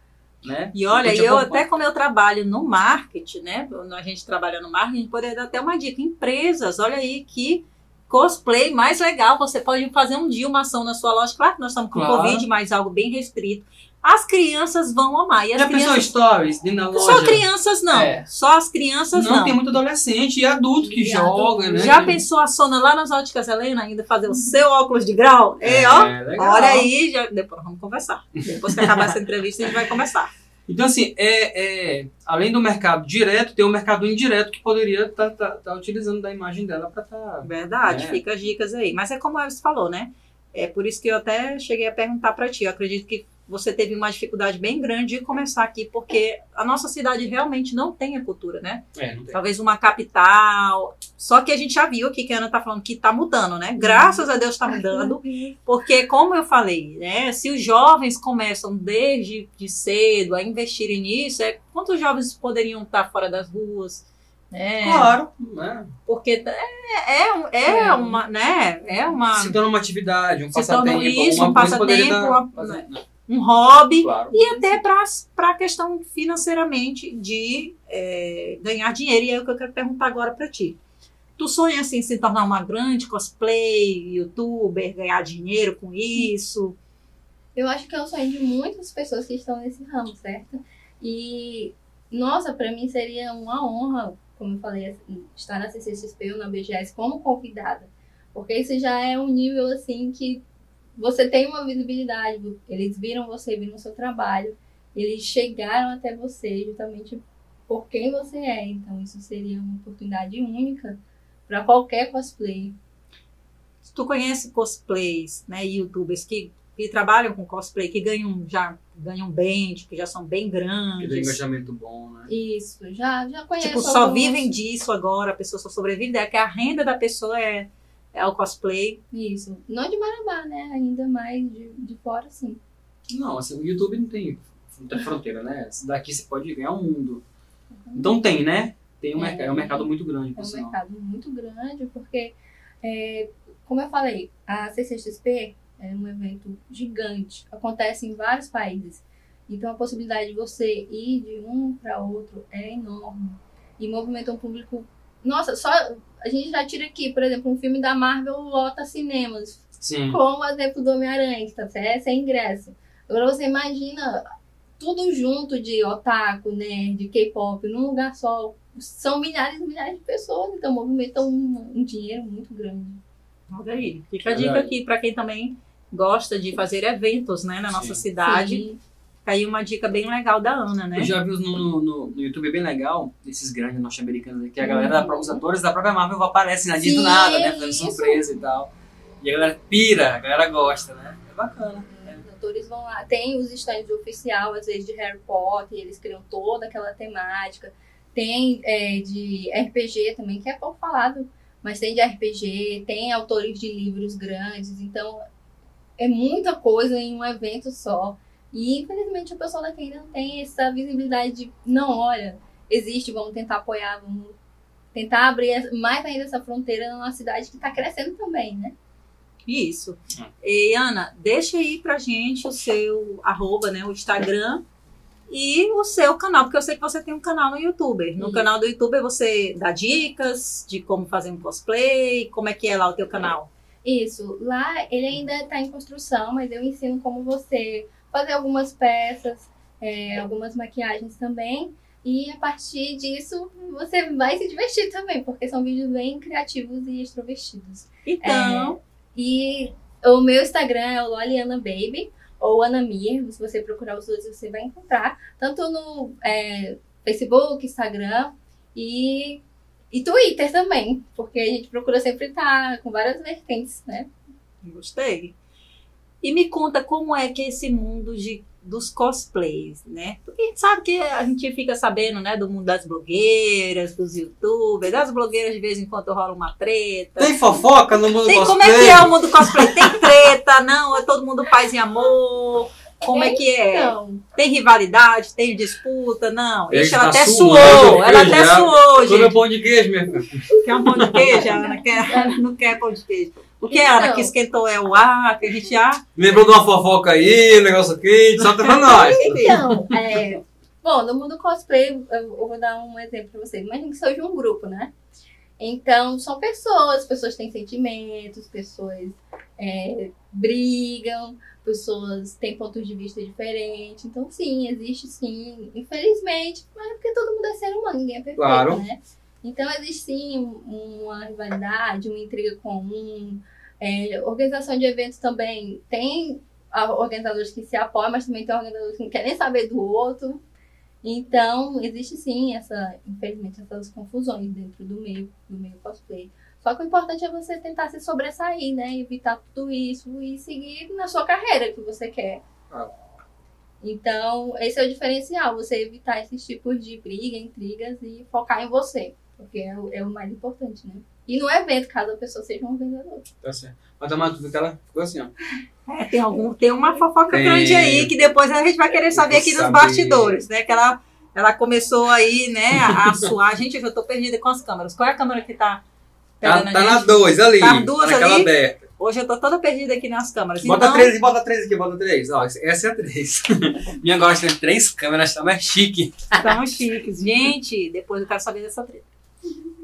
Né? E olha, Então, eu acompanha. até como eu trabalho no marketing, né? A gente trabalha no marketing, a gente poderia dar até uma dica. Empresas, olha aí que cosplay mais legal. Você pode fazer um dia uma ação na sua loja. Claro que nós estamos com Claro. Covid, mas algo bem restrito. As crianças vão amar. E as Já pensou crianças. stories dentro da loja? Só crianças não. É. Só as crianças não, não. tem muito adolescente e adulto que E joga, adulto. né? Já pensou a Sona lá nas óticas Helena ainda fazer o seu óculos de grau? É, ó. legal. Olha aí, já... depois vamos conversar. Depois que acabar essa entrevista, a gente vai conversar. Então, assim, é, é, além do mercado direto, tem o mercado indireto que poderia estar utilizando da imagem dela para estar. Verdade, É. fica as dicas aí. Mas é como a Elvis falou, né? É por isso que eu até cheguei a perguntar para ti. Eu acredito que você teve uma dificuldade bem grande de começar aqui, porque a nossa cidade realmente não tem a cultura, né? É, não tem. Talvez uma capital. Só que a gente já viu aqui que a Ana tá falando que tá mudando, né? Graças a Deus está mudando. Porque, como eu falei, né? Se os jovens começam desde de cedo a investirem nisso, é, quantos jovens poderiam estar fora das ruas? Né? Claro, né? Porque é, é, um- é É. uma, né? É uma, Se torna uma atividade, um Se passatempo, isso, um passatempo, uma- fazer, né? Um hobby. Claro. E até para a questão financeiramente de é, ganhar dinheiro. E é o que eu quero perguntar agora para ti. Tu sonha assim se tornar uma grande cosplay, youtuber, ganhar dinheiro com isso? Eu acho que é o sonho de muitas pessoas que estão nesse ramo, certo? E, nossa, para mim seria uma honra, como eu falei, estar na CCXP ou na BGS como convidada. Porque isso já é um nível, assim, que você tem uma visibilidade. Eles viram você, viram o seu trabalho. Eles chegaram até você justamente por quem você é. Então, isso seria uma oportunidade única para qualquer cosplay. Tu conhece cosplays, né, youtubers que, que trabalham com cosplay, que ganham já ganham bem, tipo, que já são bem Que tem grandes. engajamento bom, né? Isso, já, já conheço. Tipo, só alguns. vivem disso agora, a pessoa só sobrevive, é que a renda da pessoa é, é o cosplay. Isso. Não de Marabá, né? Ainda mais de, de fora, sim. Não, assim, o YouTube não tem, não tem fronteira, né? Daqui você pode ganhar o mundo. Então tem, né? Tem um, É. mercado, é um mercado muito grande, É por um sinal. mercado muito grande, porque, é, como eu falei, a CCXP é um evento gigante. Acontece em vários países. Então, a possibilidade de você ir de um para outro é enorme. E movimenta um público... Nossa, só... A gente já tira aqui, por exemplo, um filme da Marvel lota cinemas. Sim. como o exemplo do Homem-Aranha, que tá certo? sem ingresso. Agora você imagina tudo junto de otaku, nerd, K-pop, num lugar só. São milhares e milhares de pessoas, então movimentam um, um dinheiro muito grande. Olha aí. Fica a dica aqui para quem também gosta de fazer eventos, né, na nossa Sim. cidade. Sim. Fica aí uma dica bem legal da Ana, né? Eu já vi no, no, no- YouTube bem legal, esses grandes norte-americanos que a galera, da- os atores da própria Marvel aparecem na dia do Sim, nada, né? Fazendo isso. surpresa e tal. E a galera pira, a galera gosta, né? É bacana. Os atores vão lá, tem os stands de oficial, às vezes de Harry Potter, eles criam toda aquela temática. Tem é, de RPG também, que é pouco falado, mas tem de RPG, tem autores de livros grandes, então é muita coisa em um evento só. E infelizmente o pessoal daqui ainda não tem essa visibilidade de, não, olha, existe, vamos tentar apoiar, vamos tentar abrir mais ainda essa fronteira numa cidade que está crescendo também, né? Isso. E Ana, deixa aí pra gente o seu arroba, né, o Instagram e o seu canal, porque eu sei que você tem um canal no YouTube. No Isso. canal do YouTube você dá dicas de como fazer um cosplay, como é que é lá o teu canal? Isso, lá ele ainda está em construção, mas eu ensino como você fazer algumas peças, é, algumas maquiagens também. E a partir disso você vai se divertir também, porque são vídeos bem criativos e extrovertidos. Então, E o meu Instagram é o Loliana Baby ou Ana Mir. Se você procurar os dois, você vai encontrar. Tanto no é, Facebook, Instagram e, e Twitter também. Porque a gente procura sempre estar com várias vertentes, né? Gostei. E me conta como é que é esse mundo de, dos cosplays, né? Porque a gente sabe que a gente fica sabendo, né, do mundo das blogueiras, dos youtubers, das blogueiras de vez em quando rola uma treta. Tem fofoca no mundo Tem, cosplay? como é que é o mundo cosplay? Tem treta, não? É todo mundo paz e amor. Como é que é? Então, Tem rivalidade, tem disputa? Não. Ixi, ela tá até suou. Ela eu até suou, Come gente. pão de queijo, minha filha. Quer um pão de queijo? Ana quer, não quer pão de queijo. O que, Ana, Então. que esquentou é o ar, que a gente já... Lembrou de uma fofoca aí, um negócio quente, solta pra nós. *laughs* então é, bom, no mundo cosplay, eu eu vou dar um exemplo pra vocês. Imagina que seja um grupo, né? Então, são pessoas, pessoas têm sentimentos, pessoas é, brigam, pessoas têm pontos de vista diferentes. Então, sim, existe sim, infelizmente, mas é porque todo mundo é ser humano, ninguém é perfeito, Claro. né? Então, existe sim um- uma rivalidade, uma intriga comum. É, organização de eventos também tem ah, organizadores que se apoiam, mas também tem organizadores que não querem saber do outro. Então, existe sim essa, infelizmente, essas confusões dentro do meio, do meio cosplay. Só que o importante é você tentar se sobressair, né? Evitar tudo isso e seguir na sua carreira que você quer. Ah. Então, esse é o diferencial, você evitar esses tipos de briga, intrigas e focar em você. Porque é o, é o mais importante, né? E no evento, caso a pessoa seja um vendedor. Tá certo. Mas a Matu, ela ficou assim, ó. É, tem, algum, tem uma fofoca Tem. grande aí que depois a gente vai querer saber aqui nos Saber. bastidores, né? Que ela, ela começou aí, né, a, a suar. Gente, eu já tô perdida com as câmeras. Qual é a câmera que tá Tá, pegando tá a na? 2 ali. Tá duas naquela ali? aberta. Hoje eu tô toda perdida aqui nas câmeras. Bota então, três, bota três aqui, bota três. Ó, essa é a três. *laughs* Minha agora tem três câmeras, tá mais chique. Estamos chiques. Gente, depois eu quero saber dessa treta.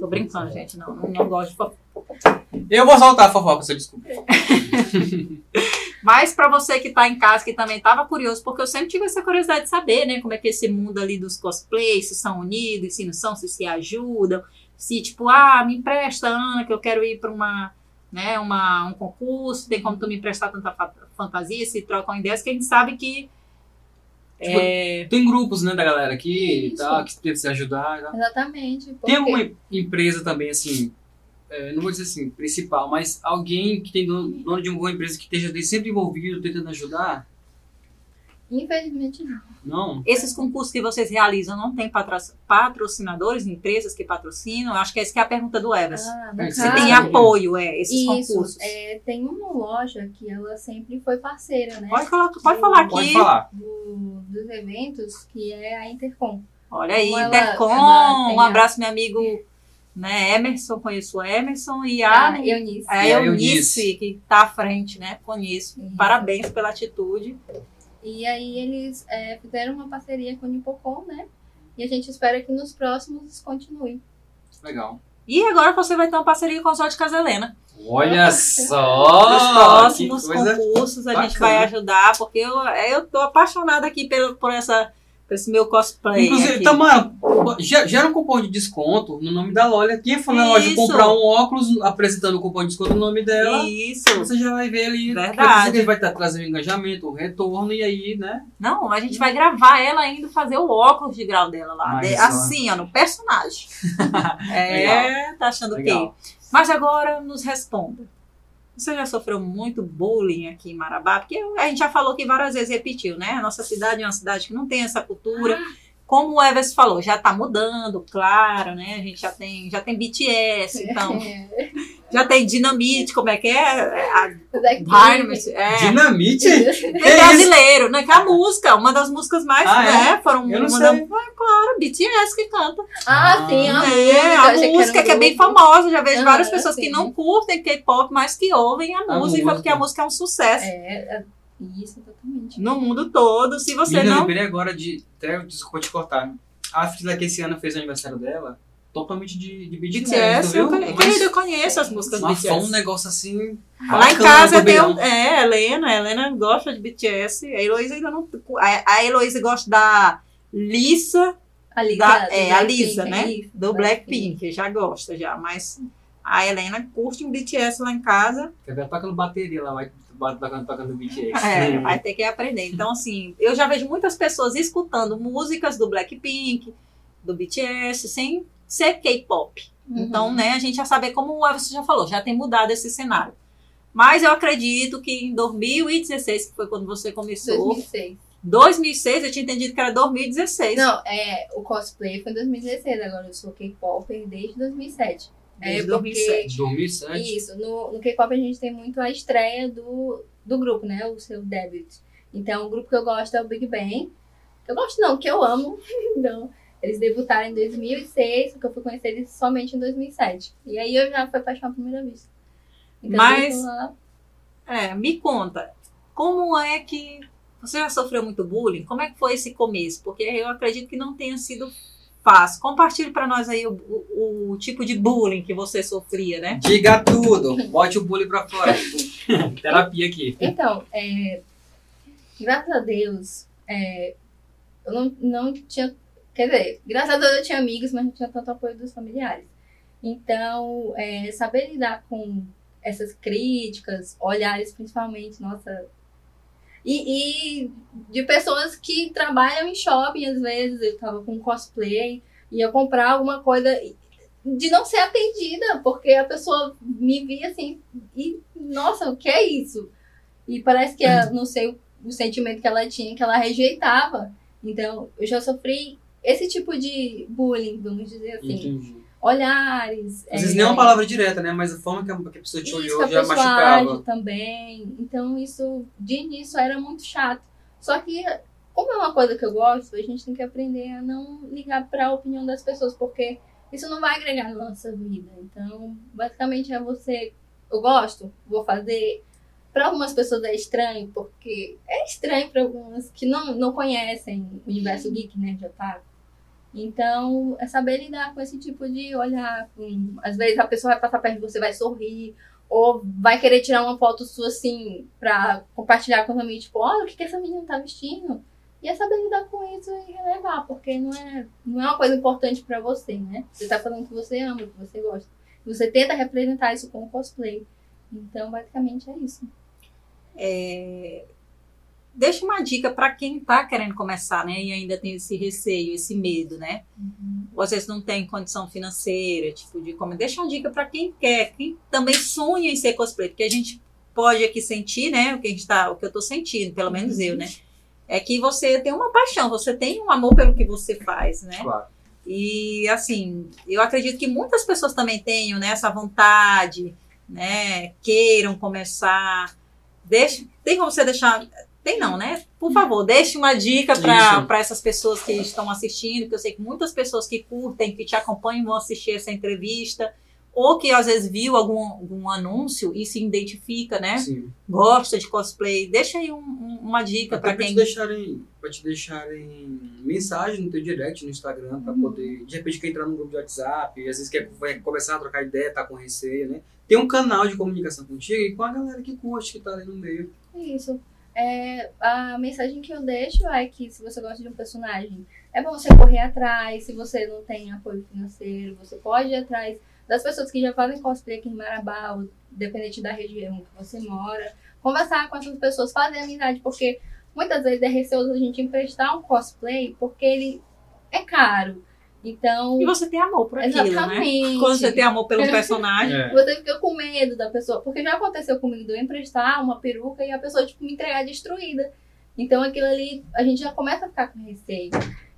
Tô brincando, gente. Não, não, não gosto de fofoca. Eu vou soltar a fofoca, eu descobrir. *laughs* Mas pra você que tá em casa, que também tava curioso, porque eu sempre tive essa curiosidade de saber, né? Como é que é esse mundo ali dos cosplays, se são unidos, se não são, se se ajudam. Se, tipo, ah, me empresta, Ana, que eu quero ir pra uma, né, uma, um concurso, tem como tu me emprestar tanta fa- fantasia, se trocam ideias, que a gente sabe que... Tipo, é, Tem grupos, né, da galera aqui e tal, que tenta se ajudar. Exatamente. Tem alguma empresa também, assim, é, não vou dizer assim, principal, mas alguém que tem dono, dono de alguma empresa que esteja sempre envolvido, tentando ajudar? Infelizmente não. Não? esses concursos que vocês realizam não tem patro- patrocinadores, empresas que patrocinam? Acho que essa que é a pergunta do Everson. Ah, É, Se Ah, tem apoio, é, esses Isso, concursos. é, tem uma loja que ela sempre foi parceira, né? Pode falar, pode falar aqui. Pode falar. do- dos eventos, que é a Intercom. Olha aí, ela- Intercom, ela um a- abraço, meu amigo né, Emerson, conheço o Emerson, e a, a Eunice. a E a Eunice, Eunice. que tá à frente, né? Conheço. Isso. Parabéns pela atitude. E aí eles é, fizeram uma parceria com o Nipocom, né? E a gente espera que nos próximos continue. Legal. E agora você vai ter uma parceria com o Consórcio Casa Helena. Olha Nos só! próximos que coisa. concursos a gente vai ajudar, porque eu, eu tô apaixonada aqui pelo, por, essa, esse meu cosplay. Inclusive, aqui. Tamara, ge- gera um cupom de desconto no nome da loja. Quem for na loja comprar um óculos apresentando o cupom de desconto no nome dela, Isso. você já vai ver ali. Verdade. Ele vai estar trazendo engajamento, o retorno, e aí, né? Não, a gente vai gravar ela indo fazer o óculos de grau dela lá. De- só. assim, ó, no personagem. *laughs* é, tá achando o quê? Legal. Mas agora nos responda. Você já sofreu muito bullying aqui em Marabá? Porque a gente já falou aqui várias vezes, repetiu, né? A nossa cidade é uma cidade que não tem essa cultura. Como o Evers falou, já tá mudando, claro, né? A gente já tem, já tem BTS, então, É, *laughs* já tem Dinamite, como é que é? A. Dynamite, é. Dinamite? Tem brasileiro, né? Que é a música, uma das músicas mais, Ah, é? né? Foram Eu não uma sei. da- Ah, claro, BTS que canta. Ah, sim, a É, música. a música que é bem famosa. Já vejo Ah, várias pessoas que sim. não curtem K-pop, mas que ouvem a, A música, música. porque a música é um sucesso É, é, isso, exatamente. no mundo todo. Se você Menina, eu não. lembrei agora de. Até desculpa te cortar. A Frida que esse ano fez o aniversário dela, totalmente de, de BTS. BTS, eu, viu? conhe- Mas- eu conheço as músicas do Mas foi um BTS. negócio assim. Lá em casa tem um, é, a Helena, a Helena gosta de BTS. A Heloísa ainda não. A, a Heloísa gosta da Lisa, A Lisa, da, é, a Lisa, né? Do Blackpink, já gosta já, mas a Helena curte um BTS lá em casa, Quer ver? Toca no bateria lá, vai tocando, tocando BTS. é, vai ter que aprender. Então, assim, eu já vejo muitas pessoas escutando músicas do Blackpink, do BTS, sem ser K-pop. Uhum. Então, né, a gente já sabe, como o Everson já falou, já tem mudado esse cenário. Mas eu acredito que em 2016, que foi quando você começou, 2006. 2006, eu tinha entendido que era 2016. Não, é, o cosplay foi em 2016, agora eu sou K-pop desde 2007. Desde é, 2007. 2007. Isso, no, no K-pop a gente tem muito a estreia do, do grupo, né? O seu debut. Então, o grupo que eu gosto é o Big Bang. Que eu gosto não, que eu amo. *laughs* Então, eles debutaram em 2006, porque eu fui conhecer eles somente em 2007. E aí eu já fui paixão à primeira vista. Então, Mas- lá- É, me conta, como é que você já sofreu muito bullying? Como é que foi esse começo? Porque eu acredito que não tenha sido fácil. Compartilhe para nós aí o, o- o tipo de bullying que você sofria, né? Diga tudo. Bote o bullying pra fora. *laughs* Terapia aqui. Então, é, graças a Deus, é, eu não, não tinha. Quer dizer, graças a Deus eu tinha amigos, mas não tinha tanto apoio dos familiares. Então, é, saber lidar com essas críticas, olhares principalmente, nossa. E, e de pessoas que trabalham em shopping, às vezes, eu tava com cosplay, ia comprar alguma coisa de não ser atendida, porque a pessoa me via assim, e nossa, o que é isso? E parece que, ela- não sei o, o sentimento que ela tinha, que ela rejeitava. Então, eu já sofri esse tipo de bullying, vamos dizer assim. Entendi. Olhares. Às vezes é, nem uma palavra direta, né? Mas a forma que a que a pessoa te isso, olhou já machucava. também. Então, isso, de início, era muito chato. Só que, como é uma coisa que eu gosto, a gente tem que aprender a não ligar para a opinião das pessoas, porque isso não vai agregar na nossa vida. Então, basicamente, é você. Eu gosto, vou fazer. Para algumas pessoas é estranho, porque é estranho para algumas que não, não conhecem o universo geek, né, de otaku. Então, é saber lidar com esse tipo de olhar. com- às vezes a pessoa vai passar perto de você, vai sorrir, ou vai querer tirar uma foto sua assim, pra compartilhar com os amigos, tipo, olha o que, que essa menina tá vestindo. E é saber lidar com isso e relevar, porque não é, não é uma coisa importante pra você, né? Você tá falando que você ama, que você gosta. Você tenta representar isso com o cosplay. Então, basicamente é isso. É, Deixa uma dica para quem está querendo começar, né? E ainda tem esse receio, esse medo, né? Vocês não têm condição financeira, tipo, de como. Deixa uma dica para quem quer, quem também sonha em ser cosplay, porque a gente pode aqui sentir, né? O que a gente tá, o que eu tô sentindo, pelo menos eu, né? É que você tem uma paixão, você tem um amor pelo que você faz, né? Claro. E assim, eu acredito que muitas pessoas também tenham né, essa vontade, né? Queiram começar. Deixe, tem como você deixar. Tem não, né? Por favor, deixe uma dica para essas pessoas que estão assistindo, que eu sei que muitas pessoas que curtem, que te acompanham vão assistir essa entrevista, ou que às vezes viu algum, algum anúncio e se identifica, né? Sim. Gosta de cosplay. Deixa aí um- um- uma dica para te quem. deixarem, pra te deixarem mensagem no teu direct no Instagram, pra Uhum. poder, de repente, quer entrar num grupo de WhatsApp, às vezes quer começar a trocar ideia, tá com receio, né? Tem um canal de comunicação contigo e com a galera que curte, que tá ali no meio. Isso. É, a mensagem que eu deixo é que se você gosta de um personagem, é bom você correr atrás. Se você não tem apoio financeiro, você pode ir atrás das pessoas que já fazem cosplay aqui em Marabá, dependente da região que você mora. Conversar com essas pessoas, fazer amizade, porque muitas vezes é receoso a gente emprestar um cosplay porque ele é caro. Então, E você tem amor por aquilo, né? exatamente. Quando você tem amor pelo *laughs* personagem. É. Você fica com medo da pessoa. Porque já aconteceu comigo de eu emprestar uma peruca e a pessoa, tipo, me entregar destruída. Então aquilo ali, a gente já começa a ficar com receio.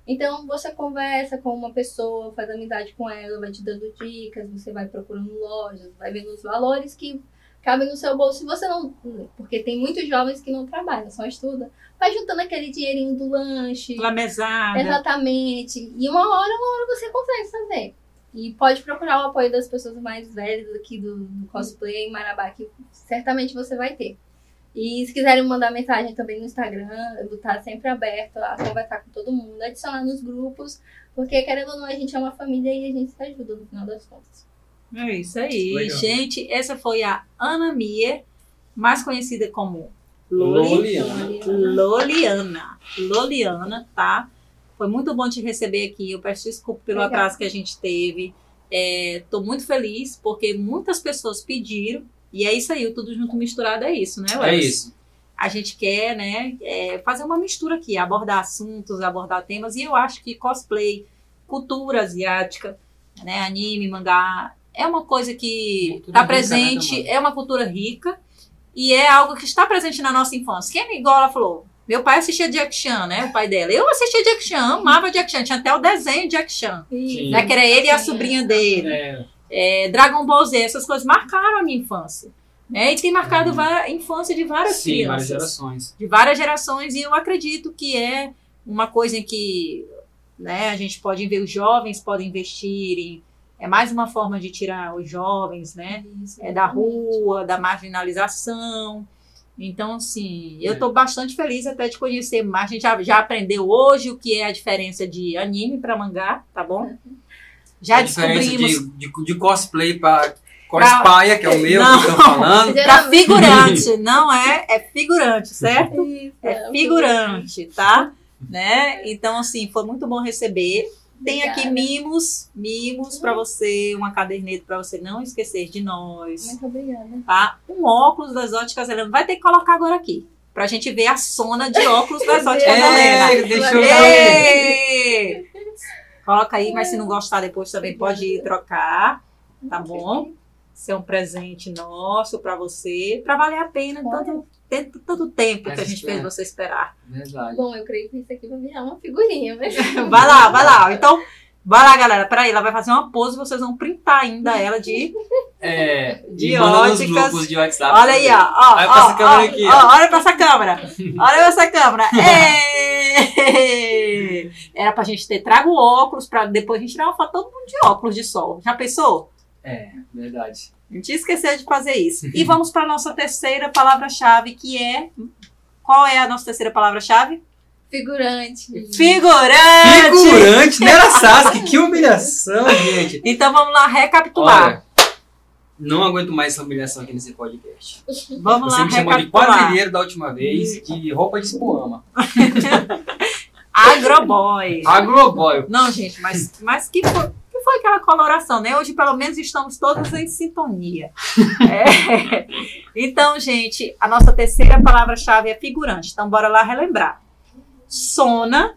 Então você conversa com uma pessoa, faz amizade com ela, vai te dando dicas, você vai procurando lojas, vai vendo os valores que cabem no seu bolso. Se você não. Porque tem muitos jovens que não trabalham, só estudam. Vai juntando aquele dinheirinho do lanche. Pela mesada. Exatamente. E uma hora, uma hora você consegue fazer. E pode procurar o apoio das pessoas mais velhas aqui do, do cosplay em Marabá, que certamente você vai ter. E se quiserem mandar mensagem também no Instagram, eu vou estar sempre aberto a conversar com todo mundo, adicionar nos grupos, porque querendo ou não, a gente é uma família e a gente se ajuda no final das contas. É isso aí. Legal. Gente, essa foi a Ana Mier, mais conhecida como Loli. Loliana. Loliana. Loliana, tá? Foi muito bom te receber aqui. Eu peço desculpa pelo Legal. atraso que a gente teve. Estou muito feliz porque muitas pessoas pediram. E é isso aí, o Tudo Junto Misturado é isso, né, É Welles? isso. A gente quer, né, é, fazer uma mistura aqui, abordar assuntos, abordar temas. E eu acho que cosplay, cultura asiática, né, anime, mangá, é uma coisa que está rica, né, presente, é uma cultura rica e é algo que está presente na nossa infância. Que é igual ela falou. Meu pai assistia Jack Chan, né? O pai dela. Eu assistia Jack Chan, amava Jack Chan. Tinha até o desenho de Jack Chan. Sim. Né? Que era ele e a sobrinha dele. É, É, Dragon Ball Z, essas coisas marcaram a minha infância. né? E tem marcado va- a infância de várias Sim, várias crianças. gerações. de várias gerações e eu acredito que é uma coisa em que né, a gente pode ver os jovens podem investir em, é mais uma forma de tirar os jovens né Isso, é da rua da marginalização então assim eu É. estou bastante feliz até de conhecer mais a gente já, já aprendeu hoje o que é a diferença de anime para mangá tá bom já a diferença descobrimos de, de, de cosplay para cospaia, que é o meu Não. que estão falando. *laughs* para figurante não é é figurante certo Isso, é figurante, tá? Né? Então, assim, foi muito bom receber. Tem aqui mimos, mimos pra você, uma caderneta pra você não esquecer de nós, Muito obrigada. tá? Um óculos das óticas Helena. Vai ter que colocar agora aqui, pra gente ver a sona de óculos das *laughs* óticas É, Helena. deixa eu Ê! Coloca aí, mas se não gostar depois também pode ir trocar, tá bom? Isso é um presente nosso pra você, pra valer a pena tanto, tanto, tanto tempo que a gente fez espera. você esperar. Verdade. Bom, eu creio que isso aqui vai virar uma figurinha, mas *laughs* Vai lá, vai lá. Então, vai lá, galera. Peraí, ela vai fazer uma pose e vocês vão printar ainda ela de. É, *laughs* De óticas. grupos de WhatsApp. Olha aí, ó. ó, Olha ó, pra essa câmera ó, aqui, ó, ó. Olha pra essa câmera. *laughs* Olha pra essa câmera. Era pra gente ter trago óculos pra depois a gente tirar uma foto todo mundo de óculos de sol. Já pensou? É, verdade. A gente esqueceu de fazer isso. E vamos pra nossa terceira palavra-chave, que é. Qual é a nossa terceira palavra-chave? figurante. Figurante! Figurante, não era Sasuke, que humilhação, gente. Então vamos lá recapitular. Olha, não aguento mais essa humilhação aqui nesse podcast. Vamos Você lá me chamou de quadrilheiro da última vez, de roupa de espuama. *laughs* Agroboy. Agroboy. Não, gente, mas, mas que, foi, que foi aquela coloração, né? Hoje, pelo menos, estamos todos em sintonia. *laughs* É. Então, gente, a nossa terceira palavra-chave é figurante. Então, bora lá relembrar. Sona,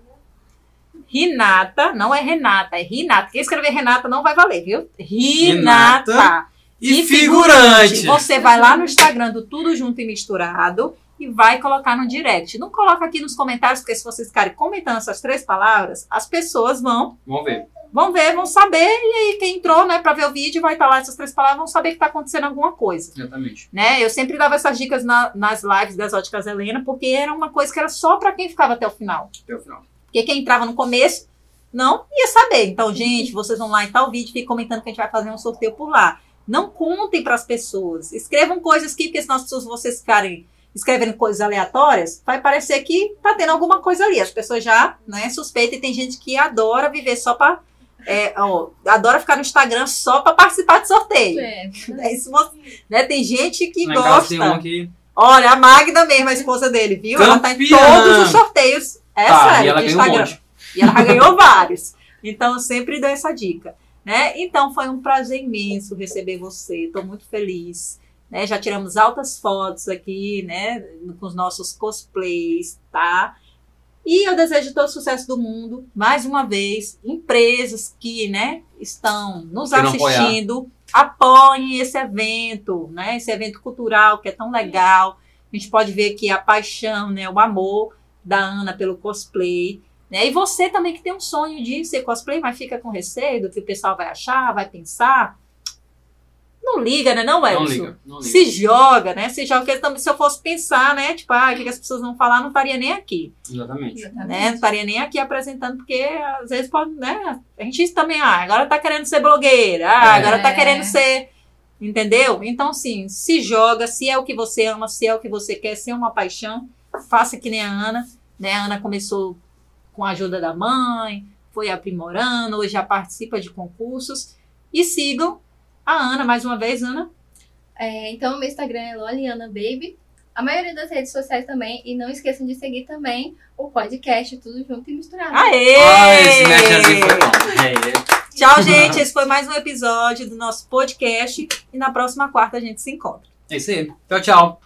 Renata, não é Renata, é Renata. Quem escrever Renata não vai valer, viu? Renata. E, E figurante. Você vai lá no Instagram do Tudo Junto e Misturado e vai colocar no direct. Não coloca aqui nos comentários, porque se vocês ficarem comentando essas três palavras, as pessoas vão Vamos ver. vão ver, vão saber, e aí quem entrou, né, pra ver o vídeo, vai estar lá essas três palavras, vão saber que tá acontecendo alguma coisa, Exatamente. né? Eu sempre dava essas dicas na- nas lives das Óticas Helena, porque era uma coisa que era só pra quem ficava até o final. Até o final. Porque quem entrava no começo não ia saber. Então, gente, vocês vão lá em tal vídeo, fiquem comentando que a gente vai fazer um sorteio por lá. Não contem para as pessoas. Escrevam coisas que, porque senão as pessoas vocês ficarem escrevendo coisas aleatórias, vai parecer que tá tendo alguma coisa ali. As pessoas já, né, suspeitam e tem gente que adora viver só para adora ficar no Instagram só para participar de sorteio. É, É isso, né? Tem gente que Lá gosta. tem um aqui. Olha, a Magda mesmo, a esposa dele, viu? Ela tá em Campeã! todos os sorteios. É tá, sério, e ela um Instagram. monte. E ela já *laughs* ganhou vários. Então, eu sempre dou essa dica. Né? Então, foi um prazer imenso receber você. Estou muito feliz. Né? Já tiramos altas fotos aqui, né? Com os nossos cosplays, tá? E eu desejo todo o sucesso do mundo. Mais uma vez, empresas que, né, estão nos Queiram apoiar. assistindo, apoiem esse evento, né? Esse evento cultural que é tão legal. A gente pode ver aqui a paixão, né? O amor da Ana pelo cosplay. Né? E você também que tem um sonho de ser cosplay, mas fica com receio do que o pessoal vai achar, vai pensar. Não liga, né, não, Não Elson? liga, não liga. Se joga, né? Se joga, porque também, se eu fosse pensar, né? Tipo, ah, o que as pessoas vão falar, não estaria nem aqui. Exatamente. Né? Não estaria nem aqui apresentando, porque às vezes pode, né? A gente também, ah, agora tá querendo ser blogueira, ah, É. agora tá querendo ser. Entendeu? Então, assim, se joga, se é o que você ama, se é o que você quer, se é uma paixão, faça que nem a Ana. Né? A Ana começou com a ajuda da mãe, foi aprimorando, hoje já participa de concursos. E sigam a Ana, mais uma vez, Ana. É, então, meu Instagram é Loliana Baby. A maioria das redes sociais também. E não esqueçam de seguir também o podcast Tudo Junto e Misturado. Aê! Ah. É, Tchau, gente. Esse foi mais um episódio do nosso podcast. E na próxima quarta a gente se encontra. é isso aí. Tchau, tchau.